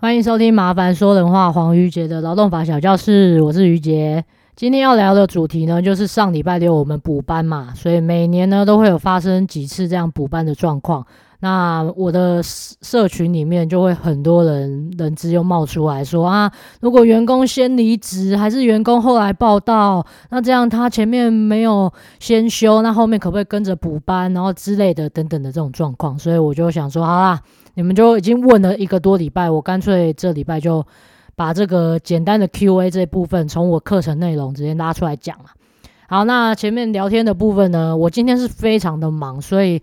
欢迎收听《麻烦说人话》黄瑜杰的劳动法小教室，我是瑜杰。今天要聊的主题呢，就是上礼拜六我们补班嘛，所以每年呢都会有发生几次这样补班的状况。那我的社群里面就会很多人人资又冒出来说啊，如果员工先离职，还是员工后来报到，那这样他前面没有先休，那后面可不可以跟着补班，然后之类的等等的这种状况。所以我就想说，好啦。你们就已经问了一个多礼拜，我干脆这礼拜就把这个简单的 Q&A 这部分从我课程内容直接拉出来讲了。好，那前面聊天的部分呢，我今天是非常的忙，所以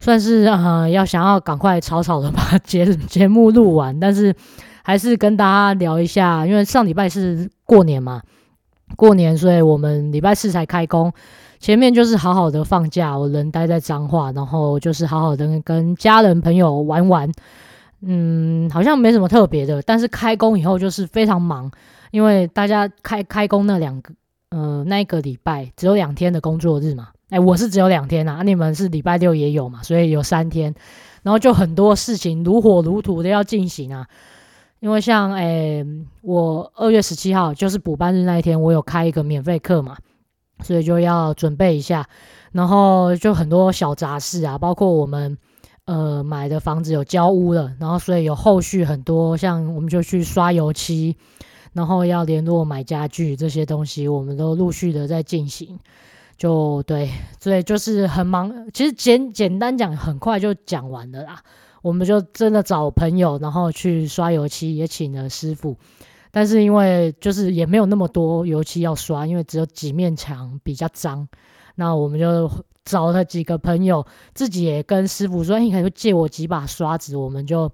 算是呃要想要赶快草草的把 节节目录完，但是还是跟大家聊一下，因为上礼拜是过年嘛，过年，所以我们礼拜四才开工。前面就是好好的放假，我人待在彰化，然后就是好好的跟家人朋友玩玩，嗯，好像没什么特别的。但是开工以后就是非常忙，因为大家开开工那两个，呃，那一个礼拜只有两天的工作日嘛，哎，我是只有两天啊，你们是礼拜六也有嘛，所以有三天，然后就很多事情如火如荼的要进行啊。因为像哎，我二月十七号就是补班日那一天，我有开一个免费课嘛。所以就要准备一下，然后就很多小杂事啊，包括我们呃买的房子有交屋了，然后所以有后续很多，像我们就去刷油漆，然后要联络买家具这些东西，我们都陆续的在进行。就对，所以就是很忙。其实简简单讲，很快就讲完了啦。我们就真的找朋友，然后去刷油漆，也请了师傅。但是因为就是也没有那么多油漆要刷，因为只有几面墙比较脏，那我们就找了几个朋友，自己也跟师傅说：“你可以借我几把刷子，我们就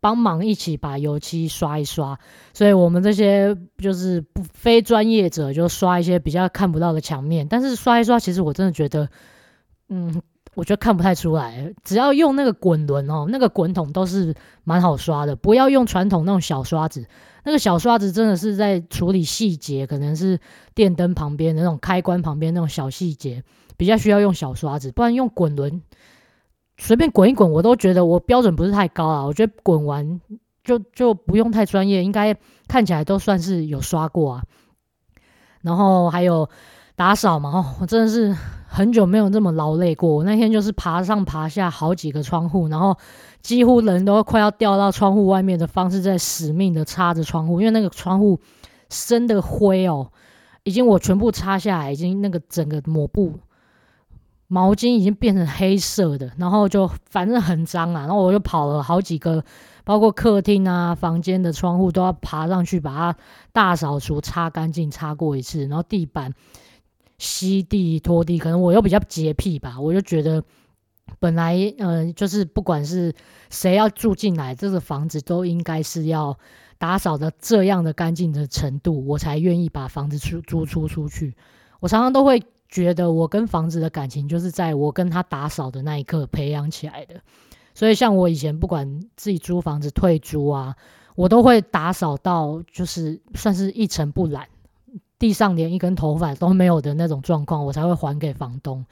帮忙一起把油漆刷一刷。”所以，我们这些就是不非专业者，就刷一些比较看不到的墙面。但是刷一刷，其实我真的觉得，嗯。我觉得看不太出来，只要用那个滚轮哦，那个滚筒都是蛮好刷的。不要用传统那种小刷子，那个小刷子真的是在处理细节，可能是电灯旁边那种开关旁边那种小细节，比较需要用小刷子。不然用滚轮随便滚一滚，我都觉得我标准不是太高啊。我觉得滚完就就不用太专业，应该看起来都算是有刷过啊。然后还有打扫嘛，哦，我真的是。很久没有这么劳累过。我那天就是爬上爬下好几个窗户，然后几乎人都快要掉到窗户外面的方式，在死命的擦着窗户，因为那个窗户深的灰哦，已经我全部擦下来，已经那个整个抹布毛巾已经变成黑色的，然后就反正很脏啊。然后我就跑了好几个，包括客厅啊、房间的窗户都要爬上去把它大扫除、擦干净、擦过一次，然后地板。吸地拖地，可能我又比较洁癖吧，我就觉得本来嗯、呃，就是不管是谁要住进来，这个房子都应该是要打扫的这样的干净的程度，我才愿意把房子出租出出去。我常常都会觉得，我跟房子的感情就是在我跟他打扫的那一刻培养起来的。所以，像我以前不管自己租房子退租啊，我都会打扫到就是算是一尘不染。地上连一根头发都没有的那种状况，我才会还给房东。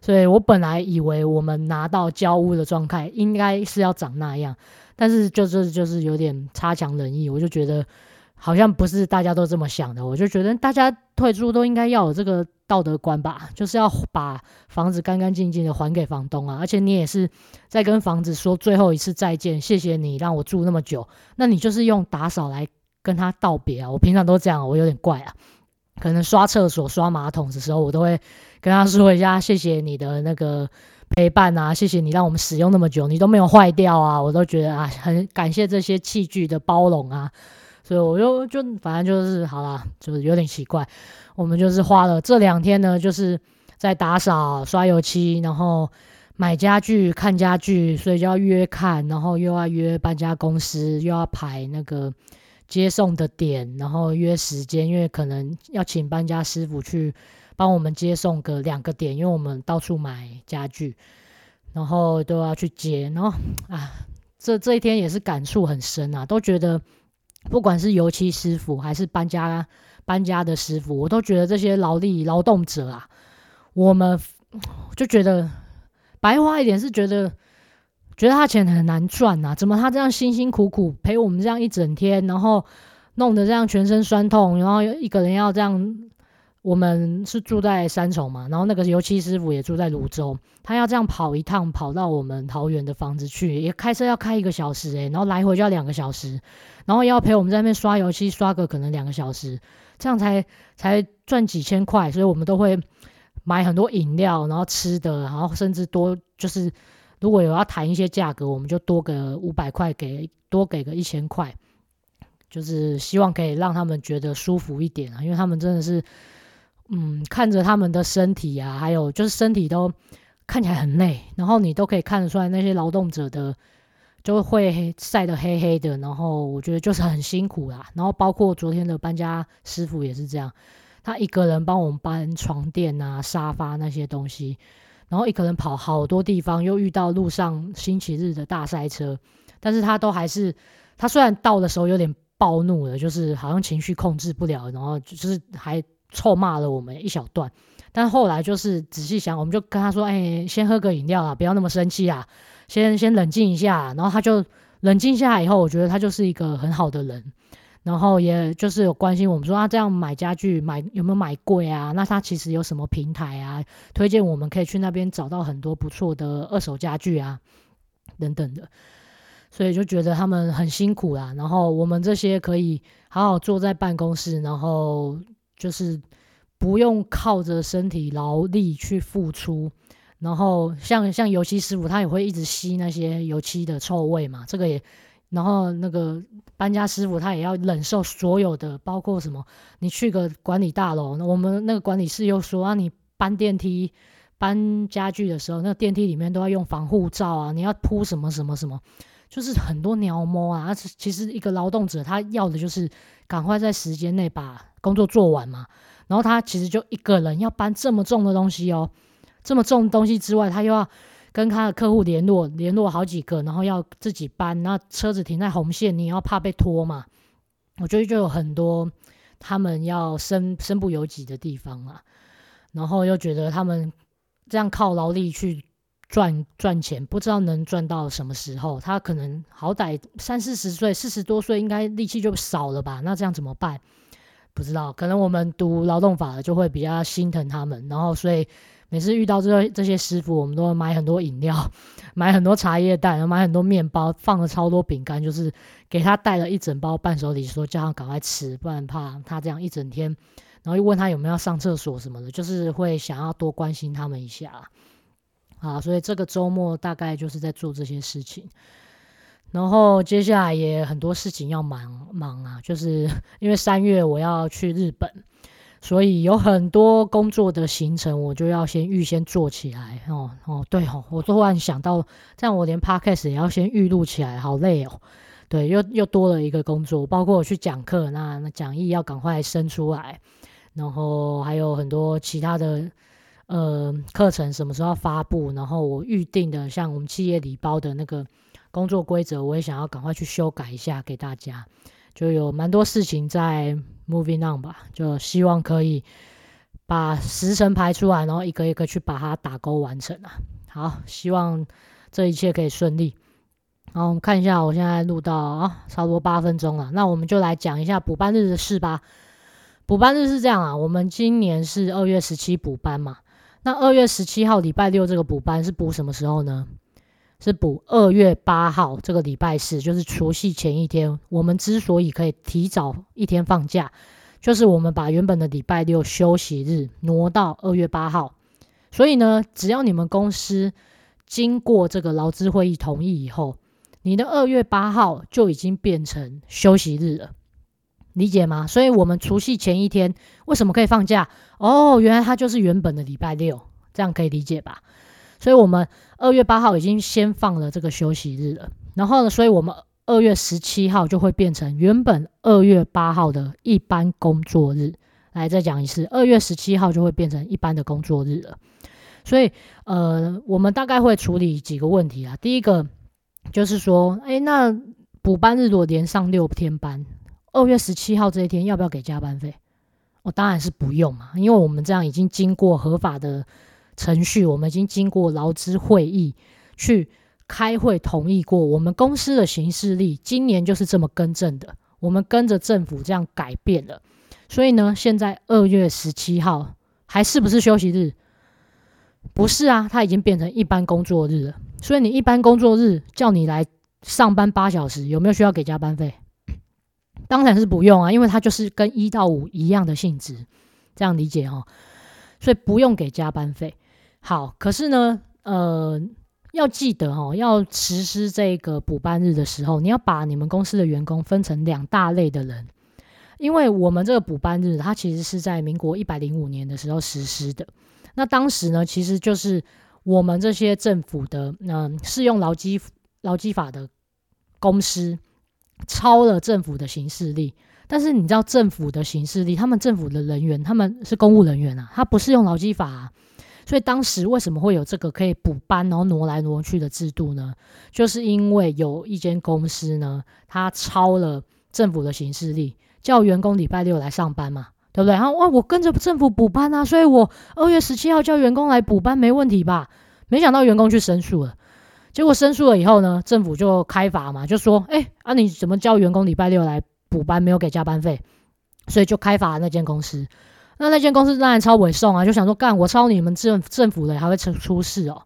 所以我本来以为我们拿到交屋的状态应该是要长那样，但是就是就是有点差强人意。我就觉得好像不是大家都这么想的。我就觉得大家退租都应该要有这个道德观吧，就是要把房子干干净净的还给房东啊。而且你也是在跟房子说最后一次再见，谢谢你让我住那么久。那你就是用打扫来跟他道别啊。我平常都这样，我有点怪啊。可能刷厕所、刷马桶的时候，我都会跟他说一下：“谢谢你的那个陪伴啊，谢谢你让我们使用那么久，你都没有坏掉啊。”我都觉得啊，很感谢这些器具的包容啊。所以我就就反正就是好啦，就是有点奇怪。我们就是花了这两天呢，就是在打扫、刷油漆，然后买家具、看家具，所以就要约看，然后又要约搬家公司，又要排那个。接送的点，然后约时间，因为可能要请搬家师傅去帮我们接送个两个点，因为我们到处买家具，然后都要去接，然后啊，这这一天也是感触很深啊，都觉得不管是油漆师傅还是搬家搬家的师傅，我都觉得这些劳力劳动者啊，我们就觉得白话一点是觉得觉得他钱很难赚啊，怎么他这样辛辛苦苦陪我们这样一整天，然后弄得这样全身酸痛，然后一个人要这样。我们是住在三重嘛，然后那个油漆师傅也住在泸州，他要这样跑一趟，跑到我们桃园的房子去，也开车要开一个小时诶、然后来回就要两个小时，然后要陪我们在那边刷油漆，刷个可能两个小时，这样才才赚几千块，所以我们都会买很多饮料，然后吃的，然后甚至多就是如果有要谈一些价格，我们就多个五百块给，多给个一千块，就是希望可以让他们觉得舒服一点啊，因为他们真的是。嗯，看着他们的身体啊，还有就是身体都看起来很累，然后你都可以看得出来那些劳动者的就会晒得黑黑的，然后我觉得就是很辛苦啦。然后包括昨天的搬家师傅也是这样，他一个人帮我们搬床垫啊、沙发那些东西，然后一个人跑好多地方，又遇到路上星期日的大塞车，但是他都还是，他虽然到的时候有点暴怒了，就是好像情绪控制不了，然后就是还。臭骂了我们一小段，但后来就是仔细想，我们就跟他说：“哎、先喝个饮料啊，不要那么生气啊，先先冷静一下。”然后他就冷静下来以后，我觉得他就是一个很好的人，然后也就是有关心我们说他、啊、这样买家具买有没有买贵啊？那他其实有什么平台啊？推荐我们可以去那边找到很多不错的二手家具啊，等等的。所以就觉得他们很辛苦啦，然后我们这些可以好好坐在办公室，然后。就是不用靠着身体劳力去付出，然后像像油漆师傅，他也会一直吸那些油漆的臭味嘛。这个也，然后那个搬家师傅他也要忍受所有的，包括什么？你去个管理大楼，我们那个管理室又说啊，你搬电梯、搬家具的时候，那个电梯里面都要用防护罩啊，你要铺什么什么什么，就是很多鸟摸啊。其实一个劳动者他要的就是赶快在时间内把。工作做完嘛，然后他其实就一个人要搬这么重的东西哦，这么重东西之外，他又要跟他的客户联络，联络好几个，然后要自己搬，那车子停在红线，你要怕被拖嘛？我觉得就有很多他们要身身不由己的地方啊，然后又觉得他们这样靠劳力去赚赚钱，不知道能赚到什么时候。他可能好歹三四十岁，四十多岁应该力气就少了吧？那这样怎么办？不知道，可能我们读劳动法的就会比较心疼他们，然后所以每次遇到这这些师傅，我们都会买很多饮料，买很多茶叶蛋，然后买很多面包，放了超多饼干，就是给他带了一整包伴手礼，说叫他赶快吃，不然怕他这样一整天，然后又问他有没有要上厕所什么的，就是会想要多关心他们一下，啊，所以这个周末大概就是在做这些事情。然后接下来也很多事情要忙忙啊，就是 因为三月我要去日本，所以有很多工作的行程，我就要先预先做起来哦哦，对哦，我突然想到，这样我连 podcast 也要先预录起来，好累哦。对，又又多了一个工作，包括我去讲课，那那讲义要赶快生出来，然后还有很多其他的呃课程什么时候要发布，然后我预定的像我们企业礼包的那个。工作规则我也想要赶快去修改一下给大家，就有蛮多事情在 moving on 吧，就希望可以把时辰排出来，然后一个一个去把它打勾完成啊。好，希望这一切可以顺利。好，我们看一下，我现在录到啊，差不多八分钟了，那我们就来讲一下补班日的事吧。补班日是这样啊，我们今年是二月十七补班嘛，那二月十七号礼拜六这个补班是补什么时候呢？是补二月八号这个礼拜四，就是除夕前一天。我们之所以可以提早一天放假，就是我们把原本的礼拜六休息日挪到二月八号。所以呢，只要你们公司经过这个劳资会议同意以后，你的二月八号就已经变成休息日了，理解吗？所以，我们除夕前一天为什么可以放假？哦，原来它就是原本的礼拜六，这样可以理解吧？所以我们二月八号已经先放了这个休息日了，然后呢，所以我们二月十七号就会变成原本二月八号的一般工作日。来，再讲一次，二月十七号就会变成一般的工作日了。所以，呃，我们大概会处理几个问题啊。第一个就是说，哎，那补班日如果连上六天班，二月十七号这一天要不要给加班费？我、哦、当然是不用嘛，因为我们这样已经经过合法的。程序我们已经经过劳资会议去开会同意过，我们公司的行事历今年就是这么更正的，我们跟着政府这样改变了。所以呢，现在二月十七号还是不是休息日？不是啊，它已经变成一般工作日了。所以你一般工作日叫你来上班八小时，有没有需要给加班费？当然是不用啊，因为它就是跟一到五一样的性质，这样理解哦。所以不用给加班费。好，可是呢，呃，要记得哦，要实施这个补班日的时候，你要把你们公司的员工分成两大类的人。因为我们这个补班日，它其实是在民国一百零五年的时候实施的。那当时呢，其实就是我们这些政府的，嗯、呃，适用劳基劳基法的公司超了政府的行事力。但是你知道政府的行事力，他们政府的人员他们是公务人员啊，他不适用劳基法。所以当时为什么会有这个可以补班然后挪来挪去的制度呢？就是因为有一间公司呢，他抄了政府的行事历。叫员工礼拜六来上班嘛，对不对？然后哇，我跟着政府补班啊，所以我二月十七号叫员工来补班没问题吧？没想到员工去申诉了，结果申诉了以后呢，政府就开罚嘛，就说，哎，啊你怎么叫员工礼拜六来补班没有给加班费？所以就开罚那间公司。那那间公司当然超委送啊，就想说干我抄你们政政府的还会出出事哦，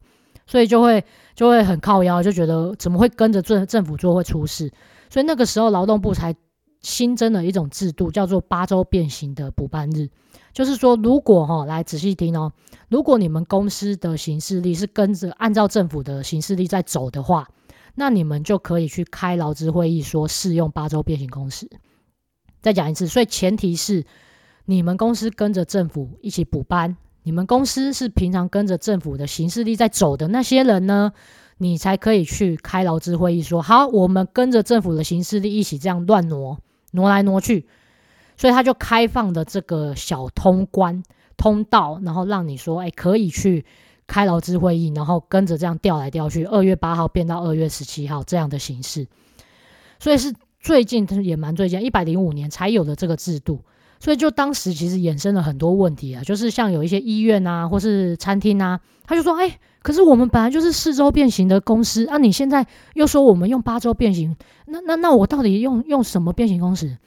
所以就会就会很靠腰，就觉得怎么会跟着政政府做会出事？所以那个时候劳动部才。新增了一种制度，叫做八周变形的补班日。就是说，如果哈、哦，来仔细听哦，如果你们公司的行事历是跟着按照政府的行事历在走的话，那你们就可以去开劳资会议，说适用八周变形工时。再讲一次，所以前提是你们公司跟着政府一起补班，你们公司是平常跟着政府的行事力在走的那些人呢，你才可以去开劳资会议，说好，我们跟着政府的行事力一起这样乱挪。挪来挪去，所以他就开放的这个小通关通道，然后让你说，哎，可以去开劳资会议，然后跟着这样调来调去，二月八号变到二月十七号这样的形式。所以是最近，也蛮最近，一百零五年才有的这个制度。所以就当时其实衍生了很多问题啊，就是像有一些医院啊，或是餐厅啊，他就说，哎，可是我们本来就是四周变形的公司啊，你现在又说我们用八周变形，那那那我到底用用什么变形公式？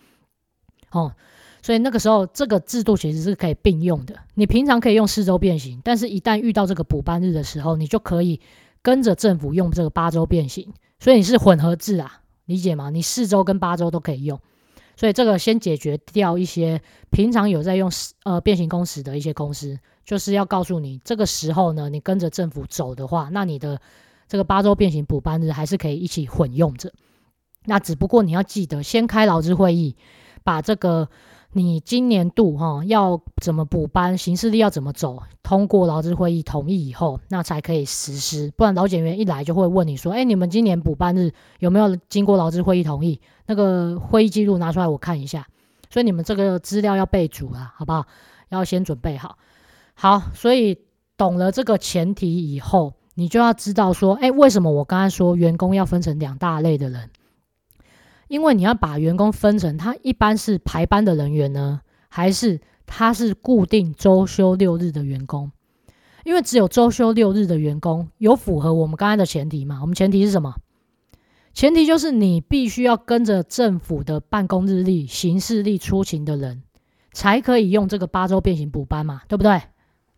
哦，所以那个时候这个制度其实是可以并用的，你平常可以用四周变形，但是一旦遇到这个补班日的时候，你就可以跟着政府用这个八周变形，所以你是混合制啊，理解吗？你四周跟八周都可以用。所以这个先解决掉一些平常有在用呃变形公司的一些公司，就是要告诉你，这个时候呢，你跟着政府走的话，那你的这个八周变形补班日还是可以一起混用着。那只不过你要记得先开劳资会议，把这个。你今年度哈要怎么补班，行事历要怎么走，通过劳资会议同意以后，那才可以实施。不然劳检员一来就会问你说：“哎，你们今年补班日有没有经过劳资会议同意？那个会议记录拿出来我看一下。”所以你们这个资料要备足啊，好不好？要先准备好。好，所以懂了这个前提以后，你就要知道说：“哎，为什么我刚才说员工要分成两大类的人？”因为你要把员工分成，他一般是排班的人员呢，还是他是固定周休六日的员工？因为只有周休六日的员工有符合我们刚才的前提嘛？我们前提是什么？前提就是你必须要跟着政府的办公日历、行事历出勤的人，才可以用这个八周变形补班嘛？对不对？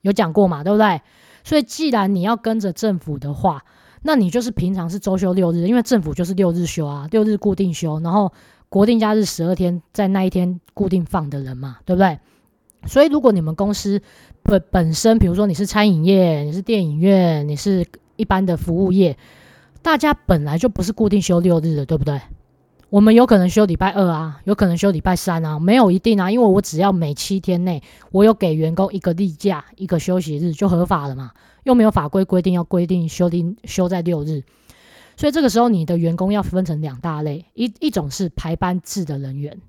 有讲过嘛？对不对？所以既然你要跟着政府的话，那你就是平常是周休六日，因为政府就是六日休啊，六日固定休，然后国定假日十二天，在那一天固定放的人嘛，对不对？所以如果你们公司本本身，比如说你是餐饮业，你是电影院，你是一般的服务业，大家本来就不是固定休六日的，对不对？我们有可能休礼拜二啊，有可能休礼拜三啊，没有一定啊，因为我只要每七天内我有给员工一个例假，一个休息日就合法了嘛。又没有法规规定要规定休定休在六日，所以这个时候你的员工要分成两大类，一一种是排班制的人员，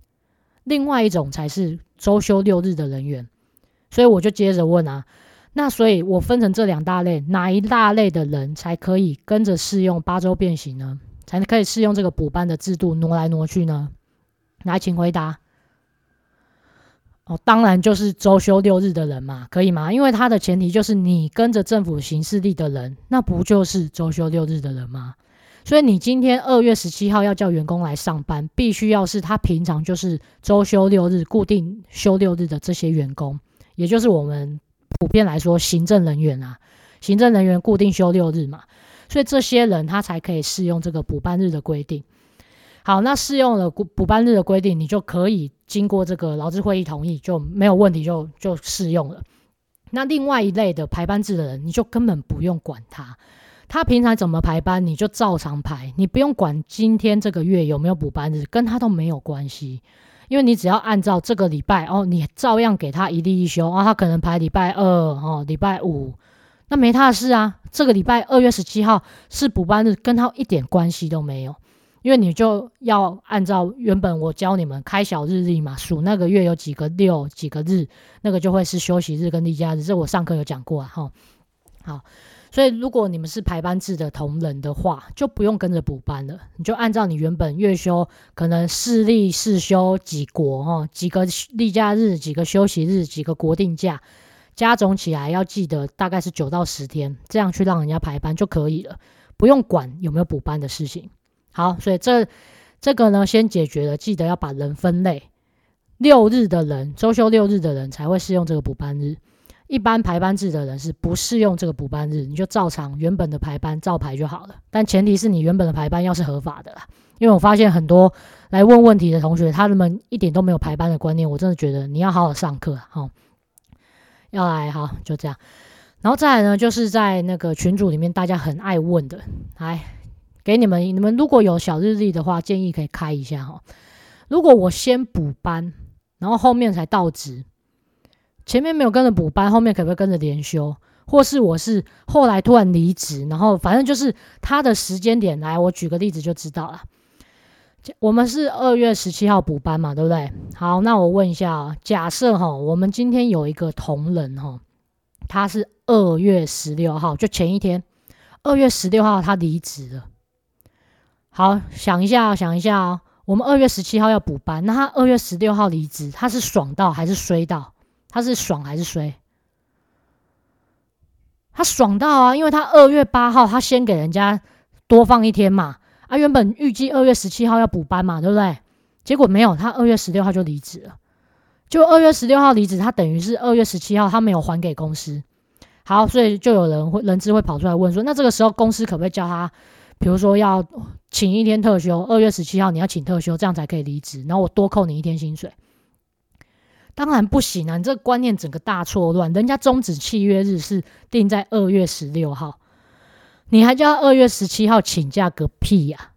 另外一种才是周休六日的人员。所以我就接着问啊，那所以我分成这两大类，哪一大类的人才可以跟着适用八周变形呢？才可以适用这个补班的制度挪来挪去呢？来，请回答。哦，当然就是周休六日的人嘛，可以吗？因为它的前提就是你跟着政府行事力的人，那不就是周休六日的人吗？所以你今天二月十七号要叫员工来上班，必须要是他平常就是周休六日、固定休六日的这些员工，也就是我们普遍来说行政人员啊，行政人员固定休六日嘛，所以这些人他才可以适用这个补班日的规定。好，那适用了补补班日的规定，你就可以经过这个劳资会议同意，就没有问题就，就适用了。那另外一类的排班制的人，你就根本不用管他。他平常怎么排班，你就照常排，你不用管今天这个月有没有补班日，跟他都没有关系，因为你只要按照这个礼拜哦，你照样给他一例一休啊，他可能排礼拜二哦，礼拜五，那没他的事啊。这个礼拜二月十七号是补班日，跟他一点关系都没有，因为你就要按照原本我教你们开小日历嘛，数那个月有几个六几个日，那个就会是休息日跟例假日，这我上课有讲过啊，哈，好。所以，如果你们是排班制的同仁的话，就不用跟着补班了。你就按照你原本月休，可能四例四休几国哈，几个例假日，几个休息日，几个国定假，加总起来要记得大概是九到十天，这样去让人家排班就可以了，不用管有没有补班的事情。好，所以这这个呢，先解决了，记得要把人分类，六日的人，周休六日的人才会适用这个补班日。一般排班制的人是不适用这个补班日，你就照常原本的排班照排就好了。但前提是你原本的排班要是合法的啦。因为我发现很多来问问题的同学，他们一点都没有排班的观念，我真的觉得你要好好上课哈。要来好，就这样。然后再来呢，就是在那个群组里面大家很爱问的，来给你们，你们如果有小日历的话，建议可以开一下哈。如果我先补班，然后后面才到职。前面没有跟着补班，后面可不可以跟着连休？或是我是后来突然离职，然后反正就是他的时间点来，我举个例子就知道了。我们是二月十七号补班嘛，对不对？好，那我问一下啊，假设哈，我们今天有一个同仁哈，他是二月十六号，就前一天，二月十六号他离职了。好，想一下，想一下哦，我们二月十七号要补班，那他二月十六号离职，他是爽到还是衰到？他是爽还是衰？他爽到啊，因为他二月八号他先给人家多放一天嘛，啊，原本预计二月十七号要补班嘛，对不对？结果没有，他二月十六号就离职了。就二月十六号离职，他等于是二月十七号他没有还给公司。好，所以就有人会人资会跑出来问说，那这个时候公司可不可以叫他，比如说要请一天特休，二月十七号你要请特休，这样才可以离职，然后我多扣你一天薪水。当然不行啊！你这个观念整个大错乱。人家终止契约日是定在二月十六号，你还叫二月十七号请假个屁呀、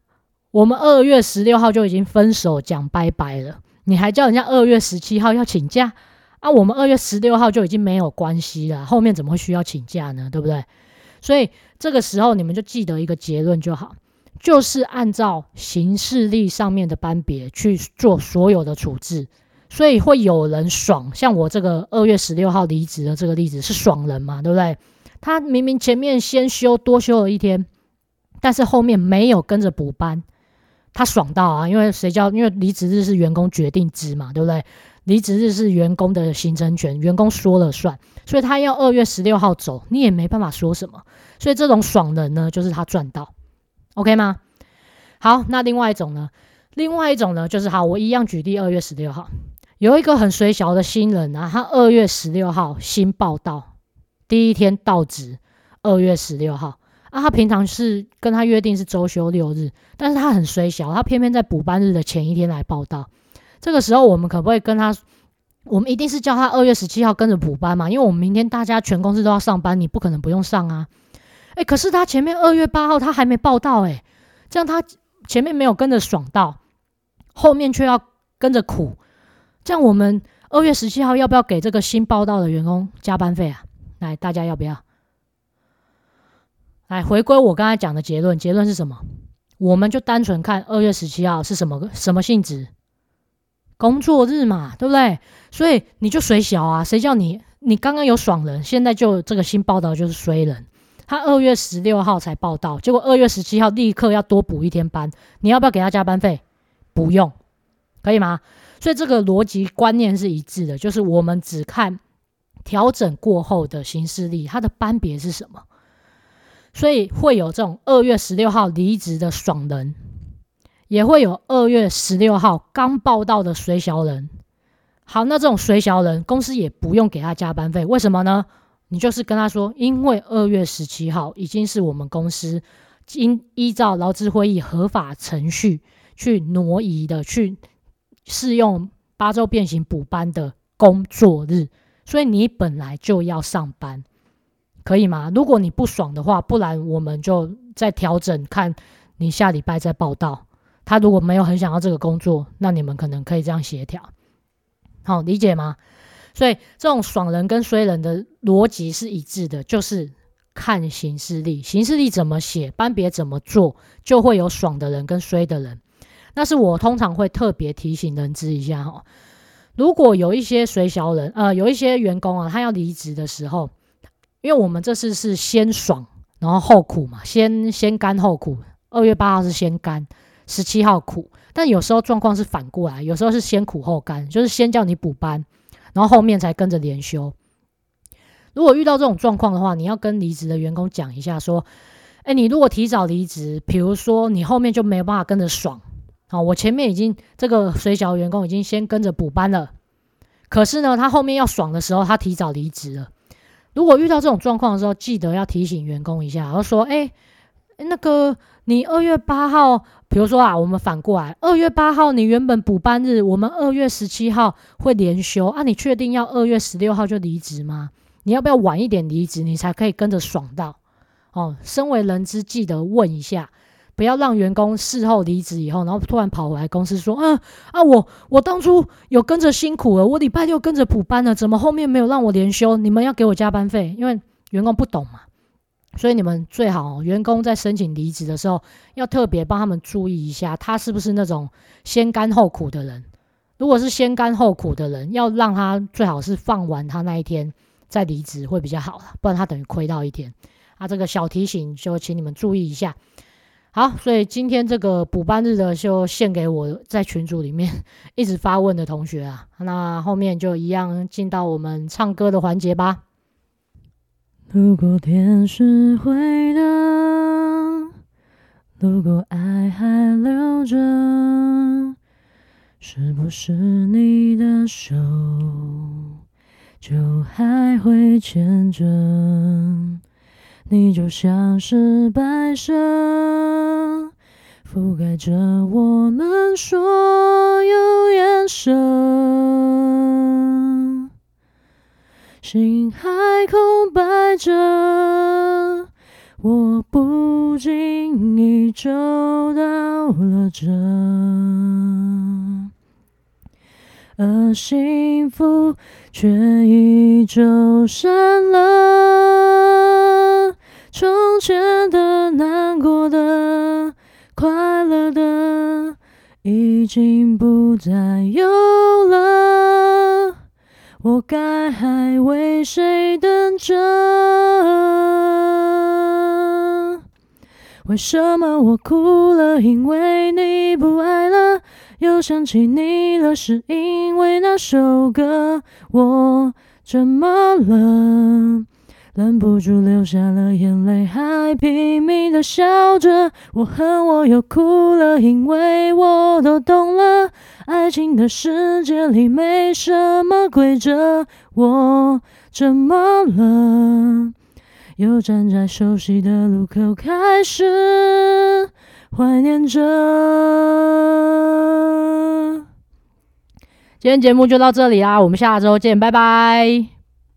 我们二月十六号就已经分手讲拜拜了，你还叫人家二月十七号要请假啊？我们二月十六号就已经没有关系了，后面怎么会需要请假呢？对不对？所以这个时候你们就记得一个结论就好，就是按照行事历上面的班别去做所有的处置。所以会有人爽，像我这个二月十六号离职的这个例子是爽人嘛，对不对？他明明前面先休多休了一天，但是后面没有跟着补班，他爽到啊！因为谁叫？因为离职日是员工决定之嘛，对不对？离职日是员工的行政权，员工说了算，所以他要二月十六号走，你也没办法说什么。所以这种爽人呢，就是他赚到，OK 吗？好，那另外一种呢？另外一种呢，就是好，我一样举例二月十六号。有一个很水小的新人啊，他二月十六号新报到，第一天到职，二月十六号啊，他平常是跟他约定是周休六日，但是他很衰小，他偏偏在补班日的前一天来报到。这个时候我们可不可以跟他，我们一定是叫他二月十七号跟着补班嘛？因为我们明天大家全公司都要上班，你不可能不用上啊。诶，可是他前面二月八号他还没报到，诶，这样他前面没有跟着爽到，后面却要跟着苦。这样我们二月十七号要不要给这个新报到的员工加班费啊？来，大家要不要？来，回归我刚才讲的结论，结论是什么？我们就单纯看二月十七号是什么什么性质？工作日嘛，对不对？所以你就衰小啊，谁叫你你刚刚有爽人，现在就这个新报道就是衰人。他二月十六号才报道，结果二月十七号立刻要多补一天班，你要不要给他加班费？不用。可以吗？所以这个逻辑观念是一致的，就是我们只看调整过后的行事历，它的班别是什么。所以会有这种二月十六号离职的爽人，也会有二月十六号刚报到的衰小人。好，那这种衰小人，公司也不用给他加班费，为什么呢？你就是跟他说，因为二月十七号已经是我们公司经依照劳资会议合法程序去挪移的，去适用八周变形补班的工作日，所以你本来就要上班。可以吗？如果你不爽的话，不然我们就再调整，看你下礼拜再报道。他如果没有很想要这个工作，那你们可能可以这样协调。好，理解吗？所以这种爽人跟衰人的逻辑是一致的，就是看行事力，行事力怎么写，班别怎么做，就会有爽的人跟衰的人。那是我通常会特别提醒人知一下哈。如果有一些衰小人，呃，有一些员工啊，他要离职的时候。因为我们这次是先爽，然后后苦嘛，先先甘后苦。二月八号是先甘，十七号苦。但有时候状况是反过来，有时候是先苦后甘，就是先叫你补班，然后后面才跟着连休。如果遇到这种状况的话，你要跟离职的员工讲一下，说：哎，你如果提早离职，比如说你后面就没有办法跟着爽。好，我前面已经这个衰小员工已经先跟着补班了，可是呢，他后面要爽的时候，他提早离职了。如果遇到这种状况的时候，记得要提醒员工一下，然后说：“哎，那个你二月八号，比如说啊，我们反过来，二月八号你原本补班日，我们二月十七号会连休啊，你确定要二月十六号就离职吗？你要不要晚一点离职，你才可以跟着爽到？哦，身为人资，记得问一下。”不要让员工事后离职以后，然后突然跑回来公司说：“啊啊，我我当初有跟着辛苦了，我礼拜六跟着补班了，怎么后面没有让我连休？你们要给我加班费，因为员工不懂嘛。所以你们最好员工在申请离职的时候，要特别帮他们注意一下，他是不是那种先甘后苦的人。如果是先甘后苦的人，要让他最好是放完他那一天再离职会比较好了，不然他等于亏到一天。啊，这个小提醒就请你们注意一下。”好，所以今天这个补班日的就献给我在群组里面 一直发问的同学啊。那后面就一样进到我们唱歌的环节吧。如果天是灰的，如果爱还留着，是不是你的手就还会牵着？你就像是白色，覆盖着我们所有颜色。心还空白着，我不经意走到了这，而幸福却已走散了。从前的、难过的、快乐的，已经不再有了。我该还为谁等着？为什么我哭了？因为你不爱了。又想起你了，是因为那首歌。我怎么了？忍不住流下了眼泪，还拼命的笑着。我恨我又哭了，因为我都懂了，爱情的世界里没什么规则。我怎么了？又站在熟悉的路口，开始怀念着。今天节目就到这里啦，我们下周见，拜拜。